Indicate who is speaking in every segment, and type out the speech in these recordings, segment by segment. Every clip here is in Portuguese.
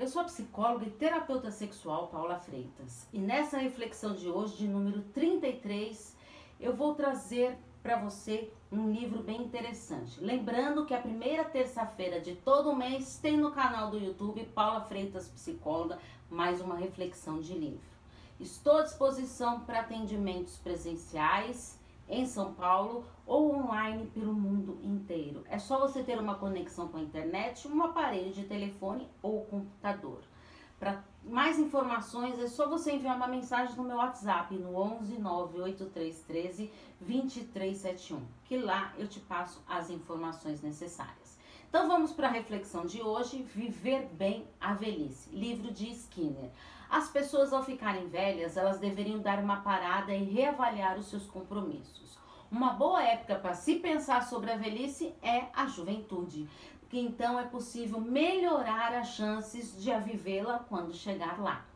Speaker 1: eu sou a psicóloga e terapeuta sexual Paula Freitas e nessa reflexão de hoje, de número 33, eu vou trazer para você um livro bem interessante. Lembrando que a primeira terça-feira de todo mês tem no canal do YouTube Paula Freitas Psicóloga mais uma reflexão de livro. Estou à disposição para atendimentos presenciais em São Paulo ou online pelo mundo inteiro. É só você ter uma conexão com a internet, um aparelho de telefone ou computador. Para mais informações é só você enviar uma mensagem no meu WhatsApp no 11 98313 2371, que lá eu te passo as informações necessárias. Então vamos para a reflexão de hoje, Viver Bem a Velhice, livro de Skinner. As pessoas ao ficarem velhas, elas deveriam dar uma parada e reavaliar os seus compromissos. Uma boa época para se pensar sobre a velhice é a juventude, porque então é possível melhorar as chances de a vivê-la quando chegar lá.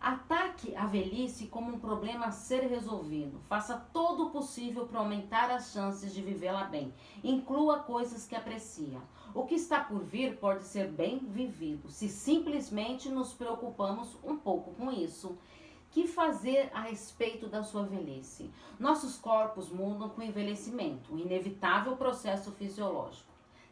Speaker 1: Ataque a velhice como um problema a ser resolvido. Faça todo o possível para aumentar as chances de vivê-la bem. Inclua coisas que aprecia. O que está por vir pode ser bem vivido, se simplesmente nos preocupamos um pouco com isso. Que fazer a respeito da sua velhice? Nossos corpos mudam com o envelhecimento, um inevitável processo fisiológico.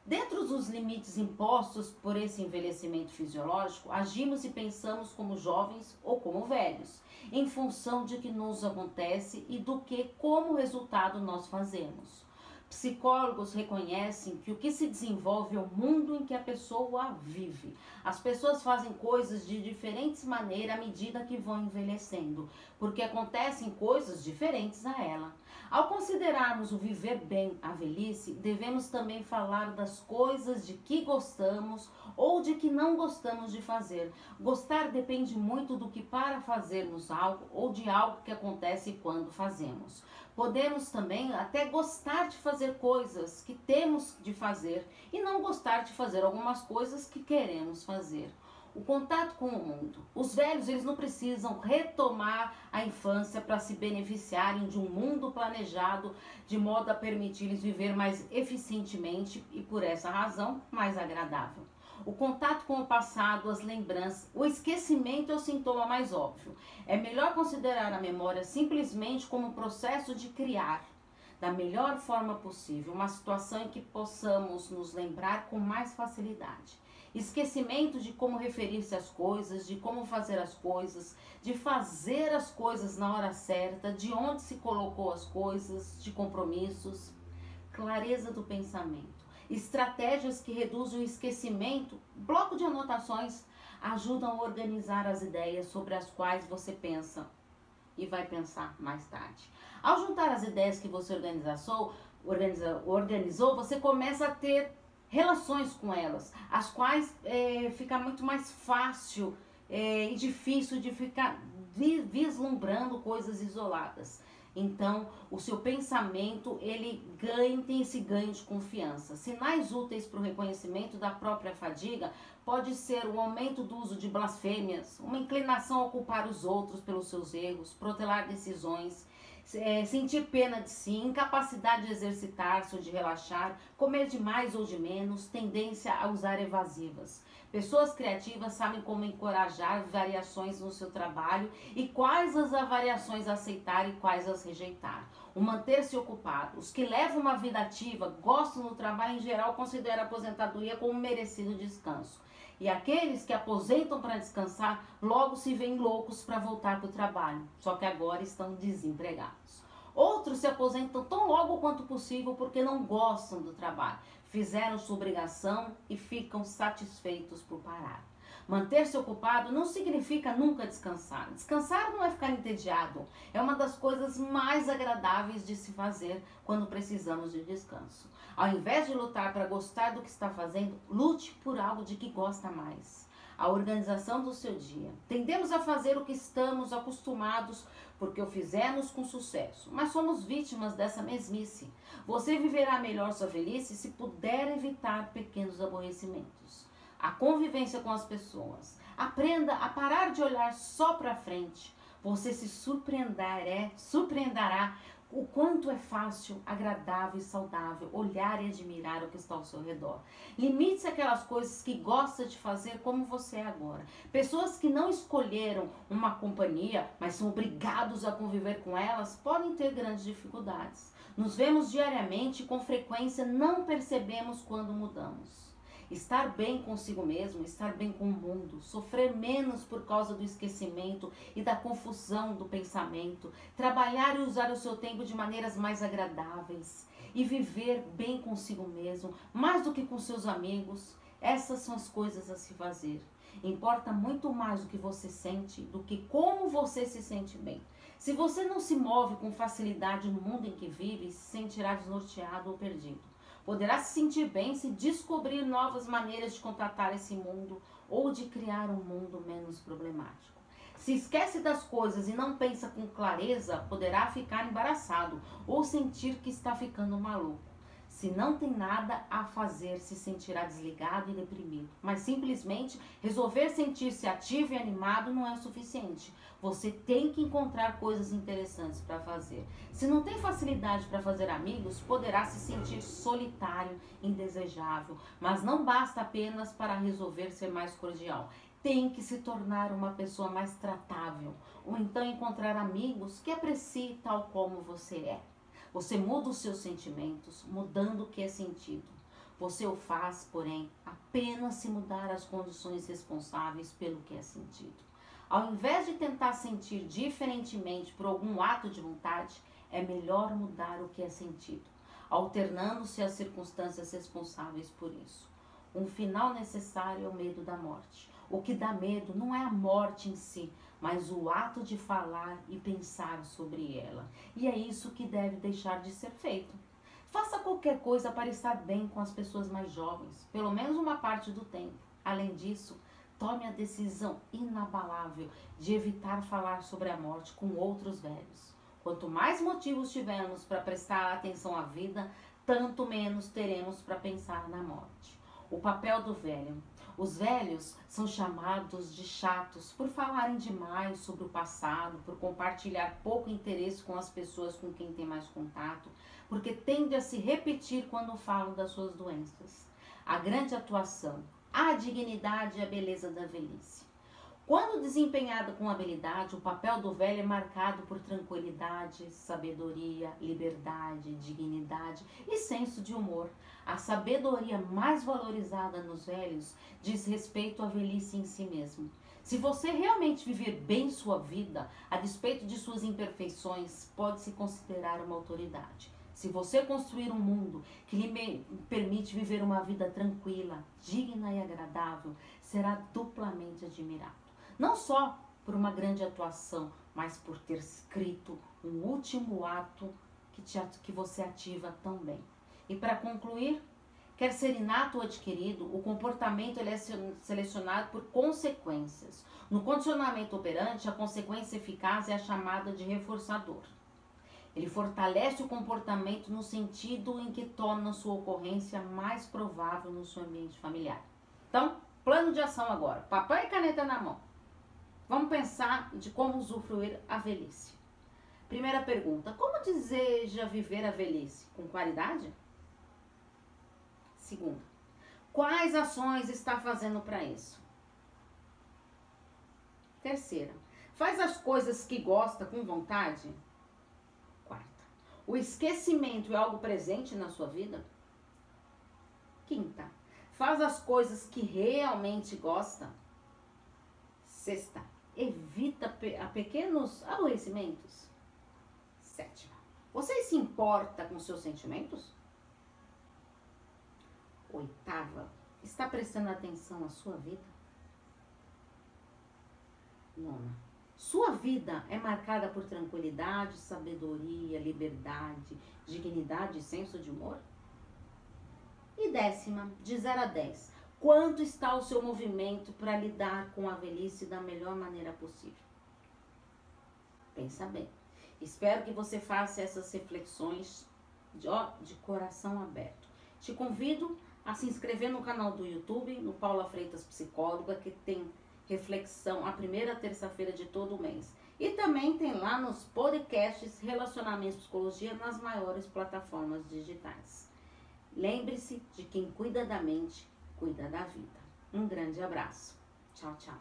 Speaker 1: Dentro dos limites impostos por esse envelhecimento fisiológico, agimos e pensamos como jovens ou como velhos, em função de que nos acontece e do que, como resultado, nós fazemos. Psicólogos reconhecem que o que se desenvolve é o mundo em que a pessoa vive. As pessoas fazem coisas de diferentes maneiras à medida que vão envelhecendo, porque acontecem coisas diferentes a ela. Ao considerarmos o viver bem a velhice, devemos também falar das coisas de que gostamos ou de que não gostamos de fazer. Gostar depende muito do que para fazermos algo ou de algo que acontece quando fazemos. Podemos também até gostar de fazer coisas que temos de fazer e não gostar de fazer algumas coisas que queremos fazer. O contato com o mundo. Os velhos, eles não precisam retomar a infância para se beneficiarem de um mundo planejado de modo a permitir-lhes viver mais eficientemente e por essa razão mais agradável. O contato com o passado, as lembranças, o esquecimento é o sintoma mais óbvio. É melhor considerar a memória simplesmente como um processo de criar, da melhor forma possível, uma situação em que possamos nos lembrar com mais facilidade. Esquecimento de como referir-se às coisas, de como fazer as coisas, de fazer as coisas na hora certa, de onde se colocou as coisas, de compromissos. Clareza do pensamento estratégias que reduzem o esquecimento, bloco de anotações ajudam a organizar as ideias sobre as quais você pensa e vai pensar mais tarde. Ao juntar as ideias que você organizou, organizou você começa a ter relações com elas, as quais é, fica muito mais fácil é, e difícil de ficar vislumbrando coisas isoladas. Então, o seu pensamento, ele ganha, tem esse ganho de confiança. Sinais úteis para o reconhecimento da própria fadiga pode ser o aumento do uso de blasfêmias, uma inclinação a culpar os outros pelos seus erros, protelar decisões, é, sentir pena de si, incapacidade de exercitar-se ou de relaxar, comer de mais ou de menos, tendência a usar evasivas. Pessoas criativas sabem como encorajar variações no seu trabalho e quais as variações aceitar e quais as rejeitar. O manter-se ocupado. Os que levam uma vida ativa, gostam do trabalho em geral, consideram a aposentadoria como um merecido descanso. E aqueles que aposentam para descansar, logo se veem loucos para voltar para o trabalho, só que agora estão desempregados. Outros se aposentam tão logo quanto possível porque não gostam do trabalho, fizeram sua obrigação e ficam satisfeitos por parar. Manter-se ocupado não significa nunca descansar. Descansar não é ficar entediado. É uma das coisas mais agradáveis de se fazer quando precisamos de descanso. Ao invés de lutar para gostar do que está fazendo, lute por algo de que gosta mais a organização do seu dia. Tendemos a fazer o que estamos acostumados porque o fizemos com sucesso, mas somos vítimas dessa mesmice. Você viverá melhor sua velhice se puder evitar pequenos aborrecimentos. A convivência com as pessoas. Aprenda a parar de olhar só para frente. Você se surpreenderá, surpreenderá o quanto é fácil, agradável e saudável olhar e admirar o que está ao seu redor. Limite-se aquelas coisas que gosta de fazer como você é agora. Pessoas que não escolheram uma companhia, mas são obrigados a conviver com elas, podem ter grandes dificuldades. Nos vemos diariamente e com frequência não percebemos quando mudamos estar bem consigo mesmo, estar bem com o mundo, sofrer menos por causa do esquecimento e da confusão do pensamento, trabalhar e usar o seu tempo de maneiras mais agradáveis e viver bem consigo mesmo, mais do que com seus amigos. Essas são as coisas a se fazer. Importa muito mais o que você sente do que como você se sente bem. Se você não se move com facilidade no mundo em que vive, se sentirá desnorteado ou perdido. Poderá se sentir bem se descobrir novas maneiras de contatar esse mundo ou de criar um mundo menos problemático. Se esquece das coisas e não pensa com clareza, poderá ficar embaraçado ou sentir que está ficando maluco. Se não tem nada a fazer, se sentirá desligado e deprimido. Mas simplesmente resolver sentir-se ativo e animado não é suficiente. Você tem que encontrar coisas interessantes para fazer. Se não tem facilidade para fazer amigos, poderá se sentir solitário, indesejável. Mas não basta apenas para resolver ser mais cordial tem que se tornar uma pessoa mais tratável, ou então encontrar amigos que apreciem tal como você é. Você muda os seus sentimentos, mudando o que é sentido. Você o faz, porém, apenas se mudar as condições responsáveis pelo que é sentido. Ao invés de tentar sentir diferentemente por algum ato de vontade, é melhor mudar o que é sentido, alternando-se as circunstâncias responsáveis por isso. Um final necessário é o medo da morte. O que dá medo não é a morte em si, mas o ato de falar e pensar sobre ela. E é isso que deve deixar de ser feito. Faça qualquer coisa para estar bem com as pessoas mais jovens, pelo menos uma parte do tempo. Além disso, tome a decisão inabalável de evitar falar sobre a morte com outros velhos. Quanto mais motivos tivermos para prestar atenção à vida, tanto menos teremos para pensar na morte. O papel do velho os velhos são chamados de chatos por falarem demais sobre o passado, por compartilhar pouco interesse com as pessoas com quem tem mais contato, porque tende a se repetir quando falam das suas doenças. A grande atuação, a dignidade e a beleza da velhice. Quando desempenhado com habilidade, o papel do velho é marcado por tranquilidade, sabedoria, liberdade, dignidade e senso de humor. A sabedoria mais valorizada nos velhos diz respeito à velhice em si mesmo. Se você realmente viver bem sua vida, a despeito de suas imperfeições, pode se considerar uma autoridade. Se você construir um mundo que lhe permite viver uma vida tranquila, digna e agradável, será duplamente admirado não só por uma grande atuação, mas por ter escrito um último ato que, te, que você ativa tão bem. E para concluir, quer ser inato ou adquirido, o comportamento ele é selecionado por consequências. No condicionamento operante, a consequência eficaz é a chamada de reforçador. Ele fortalece o comportamento no sentido em que torna sua ocorrência mais provável no seu ambiente familiar. Então, plano de ação agora. Papel e caneta na mão. Vamos pensar de como usufruir a velhice. Primeira pergunta: como deseja viver a velhice? Com qualidade? Segunda: quais ações está fazendo para isso? Terceira: faz as coisas que gosta com vontade? Quarta: o esquecimento é algo presente na sua vida? Quinta: faz as coisas que realmente gosta? Sexta: evita a pequenos aborrecimentos? Sétima, você se importa com seus sentimentos? Oitava, está prestando atenção à sua vida? Nona, sua vida é marcada por tranquilidade, sabedoria, liberdade, dignidade e senso de humor? E décima, de 0 a 10, Quanto está o seu movimento para lidar com a velhice da melhor maneira possível? Pensa bem. Espero que você faça essas reflexões de, ó, de coração aberto. Te convido Assim, a se inscrever no canal do YouTube, no Paula Freitas Psicóloga, que tem reflexão a primeira terça-feira de todo mês. E também tem lá nos podcasts relacionamentos e Psicologia nas maiores plataformas digitais. Lembre-se de quem cuida da mente, cuida da vida. Um grande abraço. Tchau, tchau.